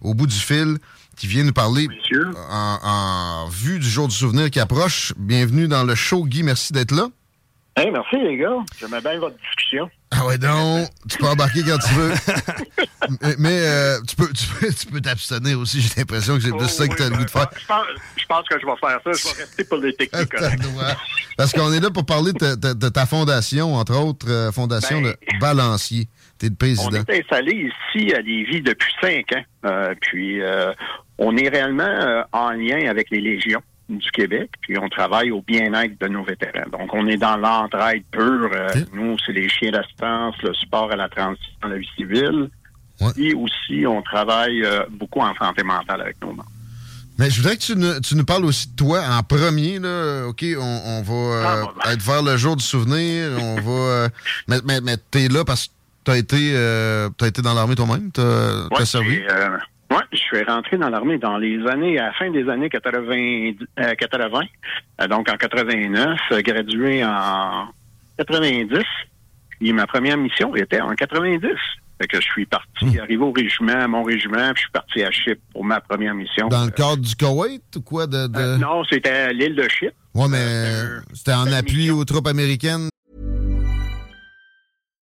au bout du fil qui vient nous parler en, en vue du jour du souvenir qui approche. Bienvenue dans le show, Guy. Merci d'être là. Hey, merci les gars. J'aimais bien votre discussion. Ah ouais donc, tu peux embarquer quand tu veux. mais mais, euh, tu peux tu peux tu peux t'abstenir aussi, j'ai l'impression que c'est plus ça que tu as le goût de faire. Je pense, je pense que je vais faire ça. Je vais rester politique. correct. Parce qu'on est là pour parler de ta, de- de ta fondation, entre autres, euh, fondation Ben, de Balancier. Le On président. est installé ici à Lévis depuis cinq ans. Euh, puis, euh, on est réellement euh, en lien avec les légions du Québec, puis on travaille au bien-être de nos vétérans. Donc, on est dans l'entraide pure. Nous, c'est les chiens d'assistance, le support à la transition à la vie civile. Et aussi, on travaille beaucoup en santé mentale avec nos membres. Mais je voudrais que tu nous, tu nous parles aussi de toi en premier. Là. OK, on, on va euh, Ah, être vers le jour du souvenir. On va. euh, mais mais, mais t'es là parce que t'as été, euh, t'as été dans l'armée toi-même? T'as Ouais, servi? euh, ouais, je suis rentré dans l'armée dans les années, à la fin des années 80, euh, 80 donc en 89, euh, gradué en 90. Et ma première mission était en 90. Fait que je suis parti, Hmm. arrivé au régiment, à mon régiment, puis je suis parti à Chypre pour ma première mission. Dans le cadre du Koweït ou quoi de. de... Non, c'était à l'île de Chypre. Ouais, mais c'était en appui aux troupes américaines.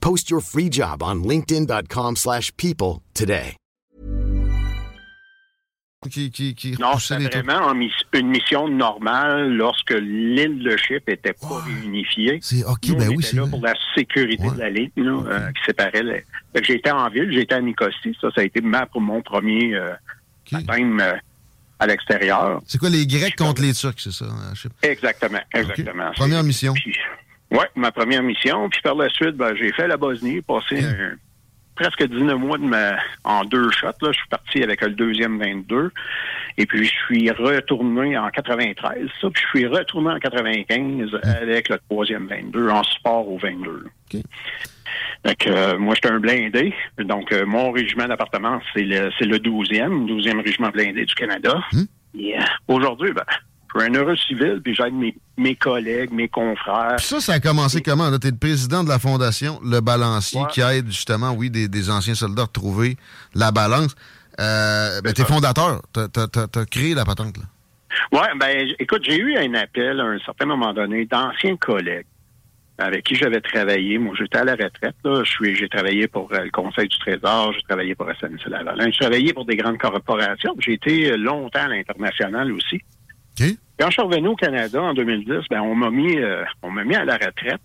Post your free job on linkedin.com/people slash people today. Qui, qui, qui Non, troupes. vraiment une mission normale lorsque l'île de Chypre était pas réunifiée. C'est OK, Nous, ben on oui, c'est là pour la sécurité de la ligne là, euh, qui séparait. Les... J'étais en ville, j'étais à Nicosie. Ça, ça a été ma, pour mon premier euh, euh, à l'extérieur. C'est quoi les Grecs contre les Turcs, c'est ça? hein. Exactement, exactement. Première mission. Oui, ma première mission. Puis par la suite, ben, j'ai fait la Bosnie, passé un- presque 19 mois de ma, en deux shots. Là. Je suis parti avec le deuxième 22. Et puis, je suis retourné en 93. Ça, puis je suis retourné en 95 avec le troisième 22, en support au 22. Fait que, euh, moi, j'étais un blindé. Donc, euh, mon régiment d'appartement, c'est le, c'est le 12e, 12e régiment blindé du Canada. Et, euh, Aujourd'hui, ben, je suis un heureux civil, puis j'aide mes, mes collègues, mes confrères. Puis ça, ça a commencé comment? Tu es le président de la fondation Le Balancier qui aide justement, oui, des, des anciens soldats à retrouver la balance. Euh, ben, t'es fondateur. T'as, t'as- t'as- t'as créé la patente, là. Ouais, ben, écoute, j'ai eu un appel à un certain moment donné d'anciens collègues avec qui j'avais travaillé. Moi, j'étais à la retraite. Là. J'ai travaillé pour euh, le Conseil du Trésor, j'ai travaillé pour SNC-Lavalin, j'ai travaillé pour des grandes corporations. J'ai été longtemps à l'international aussi. Quand je suis revenu au Canada en 2010, ben, on m'a mis, euh, on m'a mis à la retraite.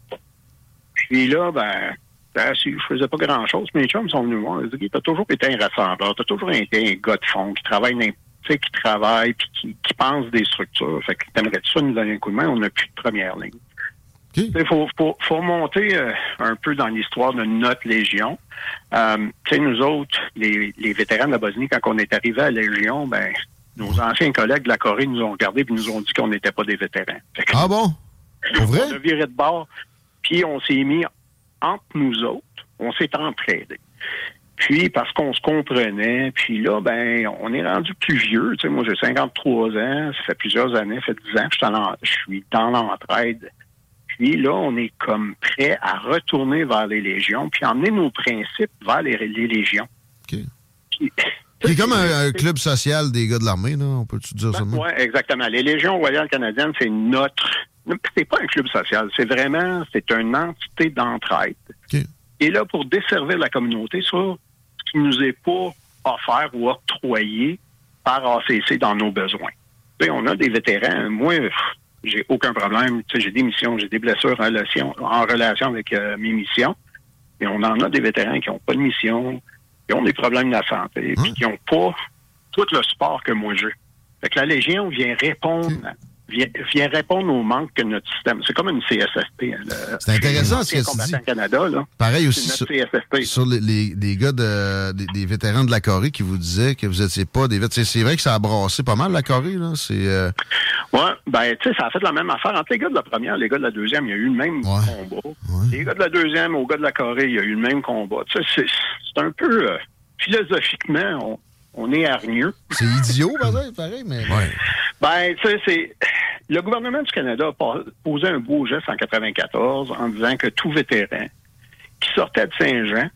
Puis là, ben, Ben, si je faisais pas grand-chose, mes chums sont venus voir. Ils dit, t'as toujours été un rassembleur, t'as toujours été un gars de fond qui travaille qui travaille puis qui, qui pense des structures. Fait que t'aimerais ça nous donner un coup de main, on n'a plus de première ligne. Il faut, faut, faut, remonter euh, un peu dans l'histoire de notre Légion. Euh, nous autres, les, les, vétérans de la Bosnie, quand on est arrivé à la Légion, ben, nos anciens collègues de la Corée nous ont regardés et nous ont dit qu'on n'était pas des vétérans. ah bon? Pour vrai? On a viré de bord, puis on s'est mis entre nous autres, on s'est entraidés. Puis, parce qu'on se comprenait, puis là, ben, on est rendu plus vieux. Tu sais, moi, j'ai 53 ans, ça fait plusieurs années, ça fait 10 ans que je suis dans l'entraide puis là, on est comme prêt à retourner vers les légions, puis emmener nos principes vers les, légions. C'est comme un, club social des gars de l'armée, là, on peut-tu dire ça? Oui, exactement. Les Légions royales canadiennes, c'est notre... C'est pas un club social, c'est vraiment... C'est une entité d'entraide. Et là, pour desservir la communauté sur ce qui nous est pas offert ou octroyé par ACC dans nos besoins. on a des vétérans. Moi, j'ai aucun problème. J'ai des missions, j'ai des blessures en relation, en relation avec euh, mes missions. Et on en a des vétérans qui n'ont pas de mission, qui ont des problèmes de la santé, puis qui n'ont pas tout le sport que moi j'ai. Fait que la Légion vient répondre vient, répondre au manque que notre système. C'est comme une CSSP. Hein, c'est intéressant ce que tu dis. Canada, là. Pareil aussi sur, sur, les, les, gars de, des, vétérans de la Corée qui vous disaient que vous n'étiez pas des vétérans. C'est vrai que ça a brassé pas mal la Corée, là. C'est. Euh... Ouais, ben tu sais, ça a fait la même affaire entre les gars de la première, et les gars de la deuxième, il y a eu le même combat. Les gars de la deuxième aux gars de la Corée, il y a eu le même combat. Tu sais, c'est un peu euh, philosophiquement. On, on est hargneux. C'est idiot, pareil, mais. Ouais. Ben, tu sais, c'est. Le gouvernement du Canada a posé un beau geste en 94 en disant que tout vétéran qui sortait de Saint-Jean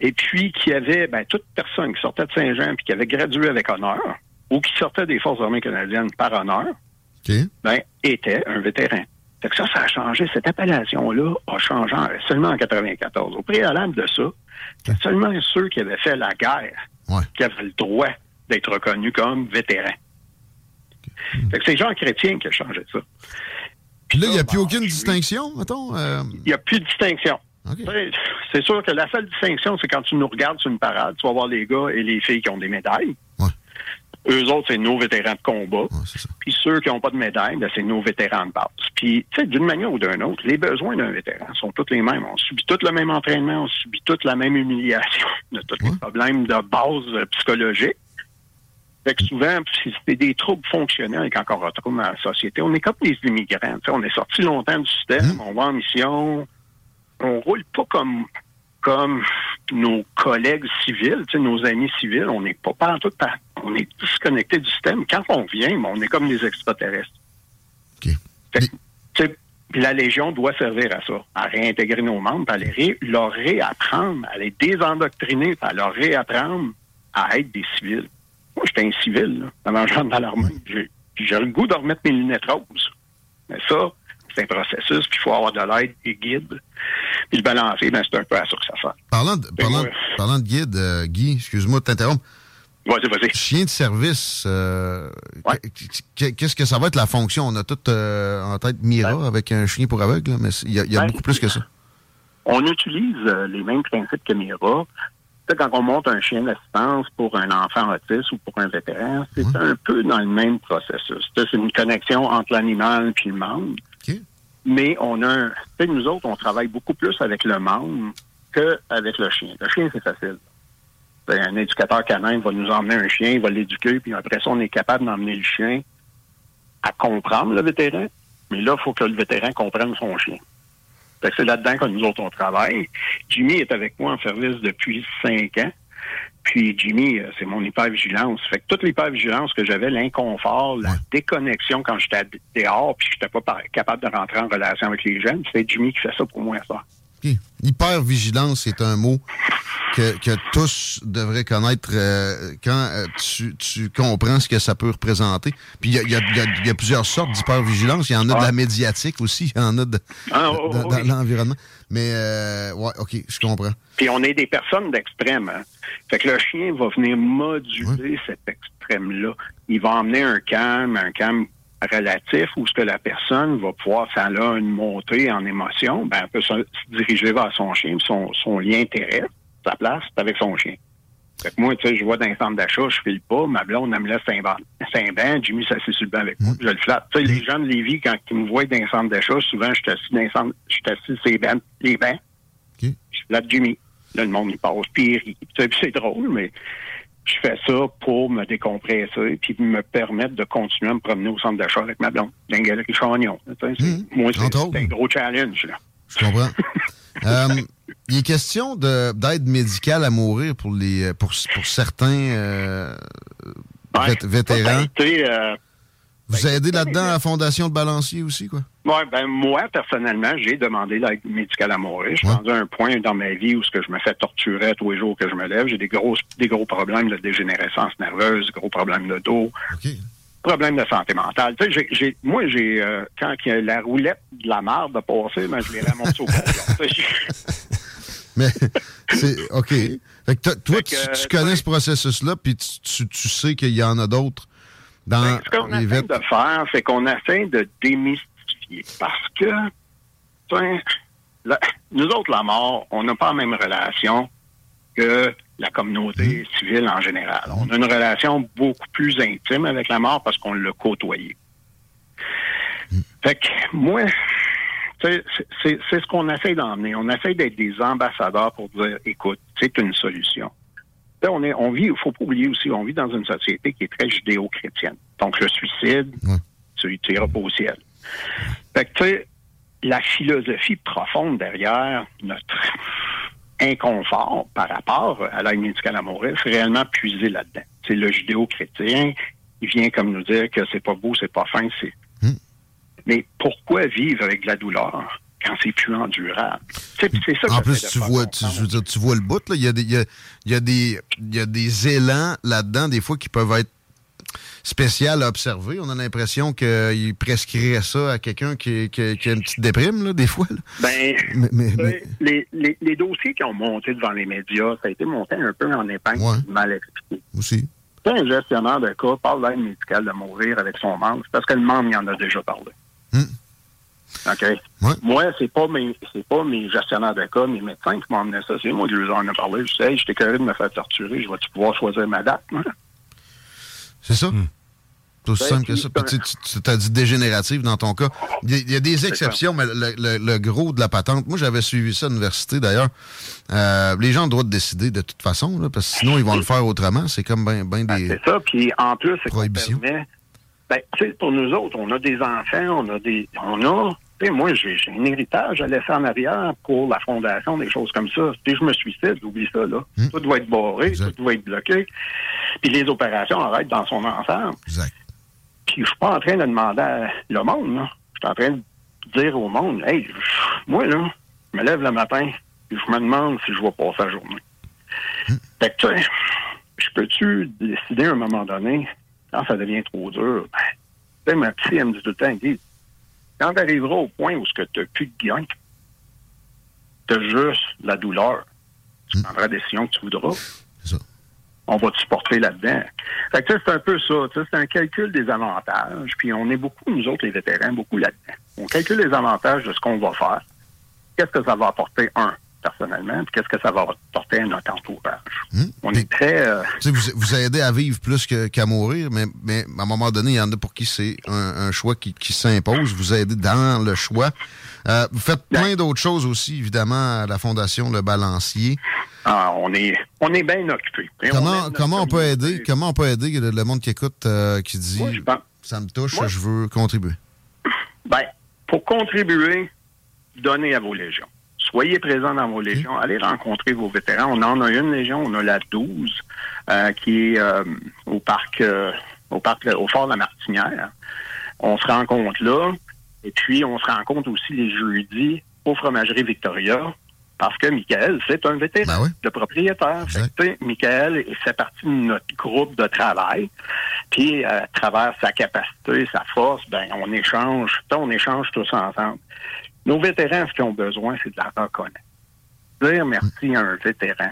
et puis qui avait, ben, toute personne qui sortait de Saint-Jean puis qui avait gradué avec honneur ou qui sortait des Forces armées canadiennes par honneur, ben, était un vétéran. Fait que ça, ça a changé. Cette appellation-là a changé seulement en 94. Au préalable de ça, seulement ceux qui avaient fait la guerre qui avaient le droit d'être reconnus comme vétérans. c'est Jean Chrétien qui a changé ça. Puis là, il n'y a plus aucune distinction, mettons? Euh? Il n'y a plus de distinction. C'est sûr que la seule distinction, c'est quand tu nous regardes sur une parade, tu vas voir les gars et les filles qui ont des médailles. Eux autres, c'est nos vétérans de combat. puis ceux qui n'ont pas de médaille, ben, c'est nos vétérans de base. Puis, tu sais, d'une manière ou d'une autre, les besoins d'un vétéran sont tous les mêmes. On subit tout le même entraînement, on subit toute la même humiliation, on a tous les problèmes de base euh, psychologique. Fait que souvent, c'est des troubles fonctionnels quand on retrouve dans la société. On est comme des immigrants. on est sorti longtemps du système, mmh. on va en mission, on roule pas comme comme nos collègues civils, nos amis civils, on n'est pas partout, on est disconnecté du système. Quand on vient, on est comme des extraterrestres. la Légion doit servir à ça, à réintégrer nos membres, à les leur réapprendre, à les désendoctriner, à leur réapprendre à être des civils. Moi, j'étais un civil, là, avant de dans l'armée. J'ai le goût de remettre mes lunettes roses. Mais ça, c'est un processus, puis il faut avoir de l'aide et guide. Puis le balancer, ben, c'est un peu à ça que ça fait. Parlant de, parlant, de guide, euh, Guy, excuse-moi de t'interrompre. Vas-y, vas-y. Chien de service, euh, qu'est-ce que ça va être la fonction? On a tout euh, en tête Mira avec un chien pour aveugle, mais il y a, beaucoup plus que ça. On utilise les mêmes principes que Mira. Quand on monte un chien d'assistance pour un enfant autiste ou pour un vétéran, c'est un peu dans le même processus. C'est une connexion entre l'animal et le membre mais on a un, nous autres, on travaille beaucoup plus avec le membre qu'avec le chien. Le chien, c'est facile. Ben, un éducateur canin va nous emmener un chien, il va l'éduquer, puis après ça, on est capable d'emmener le chien à comprendre le vétéran. Mais là, il faut que le vétéran comprenne son chien. C'est là-dedans que nous autres, on travaille. Jimmy est avec moi en service depuis cinq ans. Puis Jimmy, euh, c'est mon hypervigilance. Fait que toute l'hypervigilance que j'avais, l'inconfort, la déconnexion quand j'étais dehors, puis j'étais pas capable de rentrer en relation avec les jeunes, c'est Jimmy qui fait ça pour moi ça. Hypervigilance, c'est un mot que, tous devraient connaître euh, quand euh, tu, comprends ce que ça peut représenter. Puis il y a, plusieurs sortes d'hypervigilance. Il y en a de la médiatique aussi, il y en a de, ah, oh, oh, dans l'environnement. Mais, euh, ouais, OK, je comprends. Puis on est des personnes d'extrême. Hein? Fait que le chien va venir moduler cet extrême-là. Il va emmener un calme, un calme relatif où ce que la personne va pouvoir, ça a une montée en émotion, ben, elle peut se, diriger vers son chien, son, son lien intérêt, sa place, c'est avec son chien. Fait que moi, tu sais, je vois dans un centre d'achat, je file pas, ma blonde, elle me laisse banc, Jimmy s'assied sur le banc avec moi, je le flatte. Tu sais, les gens de Lévis, quand ils me voient dans un centre d'achat, souvent, je suis assis dans un centre, je suis assis sur les bancs, les bancs. Je flatte Jimmy. Là, le monde, il passe, puis il rit. c'est drôle, mais je fais ça pour me décompresser puis me permettre de continuer à me promener au centre d'achat avec ma blonde, d'un galerie Chagnon. Mmh. Moi, c'est un gros challenge, là. Je comprends. euh, il est question d'aide médicale à mourir pour les pour, pour certains euh, vétérans. Euh, Vous aidez là-dedans à la Fondation de Balancier aussi, quoi? Oui, ben moi, personnellement, j'ai demandé l'aide médicale à mourir. Je suis rendu à un point dans ma vie où ce que je me fais torturer tous les jours que je me lève. J'ai des gros, des gros problèmes de dégénérescence nerveuse, gros problèmes de dos. Problèmes de santé mentale. Tu sais, j'ai, moi, j'ai euh, quand la roulette de la marde a passé, ben, je l'ai ramassé au Mais c'est OK. Fait que toi, tu, connais ce processus-là, puis tu, tu, sais qu'il y en a d'autres dans ben, Ce qu'on essaie de faire, c'est qu'on essaie de démystifier. Parce que, nous autres, la mort, on n'a pas la même relation que la communauté mmh. civile en général. On a une relation beaucoup plus intime avec la mort parce qu'on l'a côtoyé. Mmh. Fait que moi, c'est ce qu'on essaie d'emmener. On essaie d'être des ambassadeurs pour dire, écoute, c'est une solution. Là, on est, on vit, il faut pas oublier aussi, on vit dans une société qui est très judéo-chrétienne. Donc, le suicide, tu n'iras pas au ciel. Fait que, tu sais, la philosophie profonde derrière notre inconfort par rapport à l'aide médicale à mourir, c'est réellement puiser là-dedans. C'est le judéo-chrétien, il vient comme nous dire que c'est pas beau, c'est pas fin, c'est mais pourquoi vivre avec de la douleur? Quand c'est plus endurable? C'est ça en plus, tu vois, tu, tu vois le bout, là. Il, y a des, il, y a, des, il y a des élans là-dedans, des fois, qui peuvent être spécial à observer. On a l'impression qu'il prescrirait ça à quelqu'un qui, qui, a une petite déprime, là, des fois. Ben, mais, Les, les, les, dossiers qui ont monté devant les médias, ça a été monté un peu en épingle mal expliqué. Aussi. Si un gestionnaire de cas parle d'aide médicale de mourir avec son membre, c'est parce que le membre y en a déjà parlé. Hmm. OK? Moi, c'est pas mes c'est pas mes gestionnaires de cas, mes médecins qui m'ont amené ça. C'est moi qui leur en ai parlé. Je sais, j'étais curieux de me faire torturer. Je vais-tu pouvoir choisir ma date? C'est ça. Hmm. C'est aussi simple que ça. tu, as dit dégénérative dans ton cas. Il y, a des exceptions, mais le, gros de la patente, moi j'avais suivi ça à l'université d'ailleurs. Euh, les gens doivent décider de toute façon, parce que sinon ils vont le faire autrement. C'est comme bien ben des. c'est ça, puis en plus, c'est permet ben, tu sais, pour nous autres, on a des enfants, on a des. On a. Tu sais, moi, j'ai un héritage à laisser en arrière pour la fondation, des choses comme ça. Si je me suicide, oublie ça, là. Hmm. Tout doit être barré, tout doit être bloqué. Puis les opérations arrêtent dans son ensemble. Exact. Puis je suis pas en train de demander à le monde, là. Je suis en train de dire au monde, hey, moi, là, je me lève le matin, et je me demande si je vais passer la journée. Hmm. Fait que, tu sais, je peux-tu décider à un moment donné quand ça devient trop dur, ben, ma psy, elle me dit tout le temps, dit, quand tu arriveras au point où tu n'as plus de gain, tu as juste la douleur, tu hmm. prendras la décision que tu voudras. Ça. On va te supporter là-dedans. Fait que c'est un peu ça. C'est un calcul des avantages. Puis on est beaucoup, nous autres, les vétérans, beaucoup là-dedans. On calcule les avantages de ce qu'on va faire. Qu'est-ce que ça va apporter, un, personnellement, qu'est-ce que ça va apporter à notre entourage? Hmm. On est très... Euh, vous, vous aidez à vivre plus qu'à mourir, mais, mais à un moment donné, il y en a pour qui c'est un, choix qui, s'impose. Vous aidez dans le choix. Euh, vous faites plein d'autres choses aussi, évidemment, à la Fondation Le Balancier. Ah, on est, on est bien occupé. Comment, on, comment on peut aider, comment on peut aider le, monde qui écoute, euh, qui dit, ça me touche, je veux contribuer? Ben, pour contribuer, donnez à vos légions soyez présents dans vos légions, allez rencontrer vos vétérans. On en a une légion, on a la 12, euh, qui est euh, au parc, euh, au parc, au fort de la Martinière. On se rencontre là, et puis on se rencontre aussi les jeudis au fromagerie Victoria, parce que Michael, c'est un vétéran ben de propriétaire. Fait Michael fait partie de notre groupe de travail. Puis, à travers sa capacité, sa force, ben, on échange, on échange tous ensemble. Nos vétérans, ce qu'ils ont besoin, c'est de la reconnaître. Dire merci à un vétéran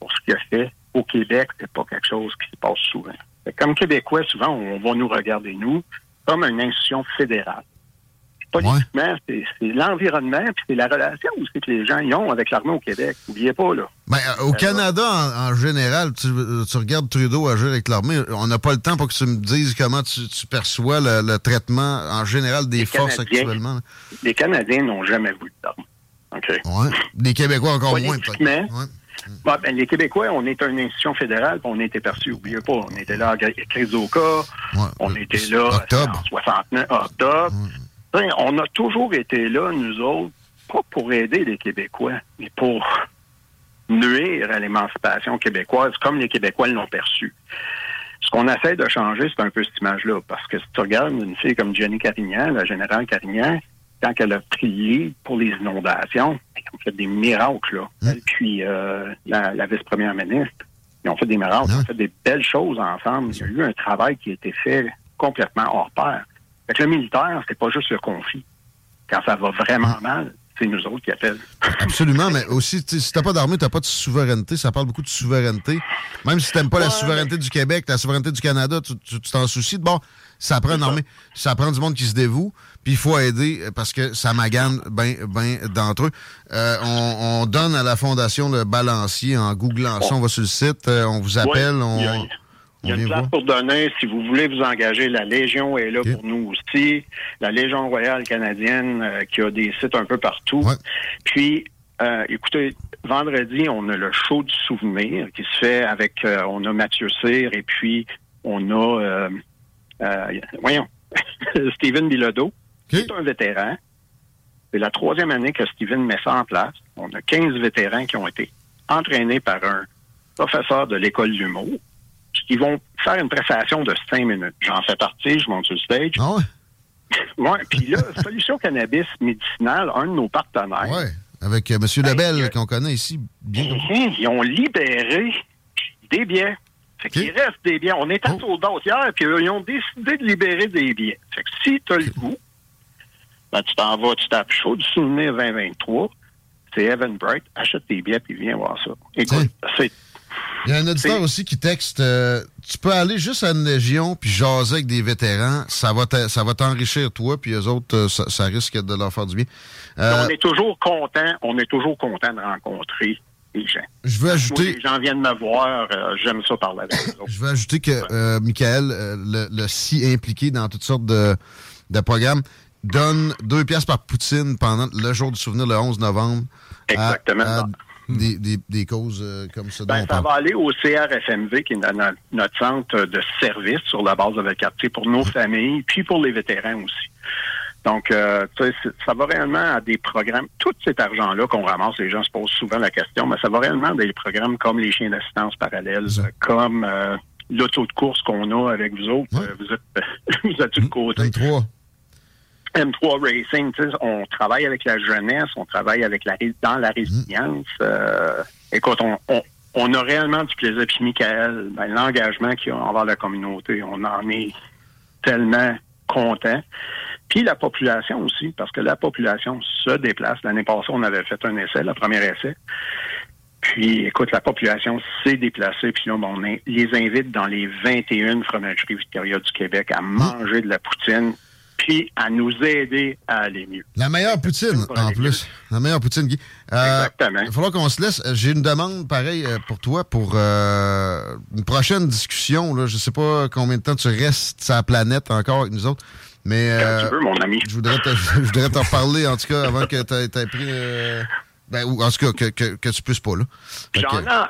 pour ce qu'il a fait au Québec, c'est pas quelque chose qui se passe souvent. Comme Québécois, souvent, on va nous regarder, nous, comme une institution fédérale. Politiquement, c'est l'environnement, puis c'est la relation aussi que les gens y ont avec l'armée au Québec. N'oubliez pas, là. Ben, euh, au Canada, en, général, tu, regardes Trudeau agir avec l'armée, on n'a pas le temps pour que tu me dises comment tu, perçois le, traitement en général des forces actuellement. Les Canadiens n'ont jamais voulu l'armée. OK. Ouais. Les Québécois encore moins, peut-être. ben, les Québécois, on est une institution fédérale, on était perçus, n'oubliez pas. On était là à crise on était là en 69, octobre on a toujours été là, nous autres, pas pour aider les Québécois, mais pour nuire à l'émancipation québécoise comme les Québécois l'ont perçu. Ce qu'on essaie de changer, c'est un peu cette image-là. Parce que si tu regardes une fille comme Jenny Carignan, la générale Carignan, quand elle a prié pour les inondations, elle a fait des miracles, là. Hein? puis euh, la, vice-première ministre, ils ont fait des miracles, ils ont fait des belles choses ensemble. Il y a eu un travail qui a été fait complètement hors pair. Fait le militaire, c'est pas juste le conflit. Quand ça va vraiment ah. mal, c'est nous autres qui appellent. Absolument, mais aussi, si t'as pas d'armée, t'as pas de souveraineté. Ça parle beaucoup de souveraineté. Même si t'aimes pas la souveraineté du Québec, la souveraineté du Canada, tu t'en soucies. Bon, ça prend une armée. Ça prend du monde qui se dévoue. Puis il faut aider parce que ça magane bien ben d'entre eux. Euh, on, donne à la Fondation le balancier en googlant ça. On va sur le site, euh, on vous appelle. on... Il y a une place pour donner. Si vous voulez vous engager, la Légion est là pour nous aussi. La Légion royale canadienne euh, qui a des sites un peu partout. Puis, euh, écoutez, vendredi, on a le show du souvenir qui se fait avec, euh, on a Mathieu Cyr et puis on a, voyons, Steven Bilodeau, qui est un vétéran. C'est la troisième année que Steven met ça en place. On a 15 vétérans qui ont été entraînés par un professeur de l'école du d'humour ils vont faire une prestation de cinq minutes. J'en fais partie, je monte sur le stage. Ah ouais? Oui, puis là, Solution Cannabis Médicinal, un de nos partenaires. Oui, avec euh, M. Lebel, ben, qu'on connaît ici bien. Mhm, ils ont libéré des biens. Fait qu'il reste des biens. On est à oh. hier, puis ils ont décidé de libérer des biens. Fait que si tu as le goût, ben, tu t'en vas, tu tapes chaud du souvenir 2023, c'est Evan Bright, achète tes billets, puis viens voir ça. Écoute, c'est il y a un auditeur aussi qui texte euh, Tu peux aller juste à une légion puis jaser avec des vétérans, ça va ça va t'enrichir toi, puis les autres, euh, ça, risque de leur faire du bien. Euh, on est toujours content, on est toujours content de rencontrer les gens. Je veux ajouter. les gens viennent me voir, j'aime ça parler avec eux. Je veux ajouter que Michael, le, si impliqué dans toutes sortes de, de programmes, donne deux pièces par poutine pendant le jour du souvenir, le 11 novembre. Exactement. Des, des, causes euh, comme ça? Ben, ça va aller au CRFMV, qui est notre centre de service sur la base de le quartier pour nos familles, puis pour les vétérans aussi. Donc, euh, ça va réellement à des programmes. Tout cet argent-là qu'on ramasse, les gens se posent souvent la question, mais ça va réellement à des programmes comme les chiens d'assistance parallèles, comme euh, l'auto de course qu'on a avec vous autres. vous êtes, vous êtes du côté. M3 Racing, on travaille avec la jeunesse, on travaille avec la dans la résilience. Euh, écoute, on, on, a réellement du plaisir. Puis Michael, ben, l'engagement qu'il a envers la communauté, on en est tellement content. Puis la population aussi, parce que la population se déplace. L'année passée, on avait fait un essai, le premier essai. Puis, écoute, la population s'est déplacée, puis là, on les invite dans les 21 fromageries Victoria du Québec à manger de la poutine puis à nous aider à aller mieux. La meilleure poutine, en plus. La meilleure poutine, Guy. Euh, Exactement. Il va falloir qu'on se laisse. J'ai une demande pareille euh, pour toi pour euh, une prochaine discussion. Là. Je sais pas combien de temps tu restes sur la planète encore avec nous autres. Mais, Quand tu veux, mon ami. Je voudrais, t'en parler, en tout cas, avant que tu aies pris... Ben, ou en tout cas, que, que, tu puisses pas, là.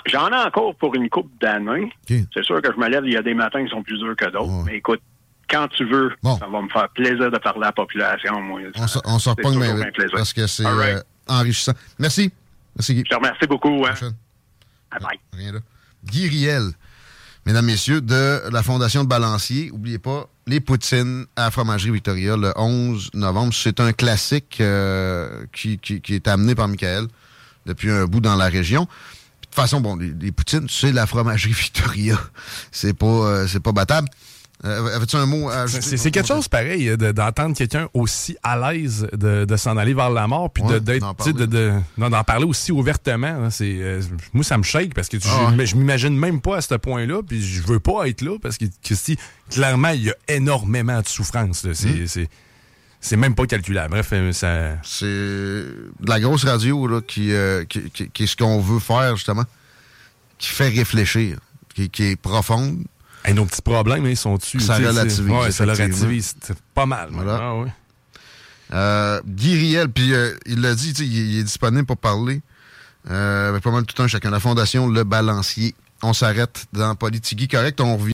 J'en ai, encore pour une coupe d'années. C'est sûr que je me lève, il y a des matins qui sont plus durs que d'autres. Mais écoute, quand tu veux. Ça va me faire plaisir de parler à la population. Moi. on s'en reprend bien parce que c'est euh, enrichissant. Merci. Merci, Guy. Je te remercie beaucoup. Hein. Bye bye. Rien là. Guy Riel, mesdames, messieurs, de la Fondation de Balancier. N'oubliez pas, les poutines à la Fromagerie Victoria le 11 novembre. C'est un classique euh, qui, qui, qui, est amené par Michael depuis un bout dans la région. De toute façon, bon, les, poutines, c'est la Fromagerie Victoria. C'est pas, euh, c'est pas battable. Euh, avais-tu un mot à? C'est quelque chose pareil euh, d'entendre quelqu'un aussi à l'aise de, s'en aller vers la mort, puis d'en parler. parler aussi ouvertement. C'est moi, ça me shake parce que ah je, m'imagine même pas à ce point-là, puis je veux pas être là parce que, si, clairement, il y a énormément de souffrance. C'est. C'est même pas calculable. Bref, ça. C'est de la grosse radio là, qui, qui, est ce qu'on veut faire, justement, qui fait réfléchir, qui, qui est profonde, nos petits problèmes, ils sont dessus. Ça relativise. Ouais, ça relativise. C'est pas mal. Voilà. Ah, ouais. euh, Guy Riel, puis euh, il l'a dit, il, est disponible pour parler euh, avec pas mal tout un chacun. La Fondation Le Balancier. On s'arrête dans Politigui. Correct, on revient.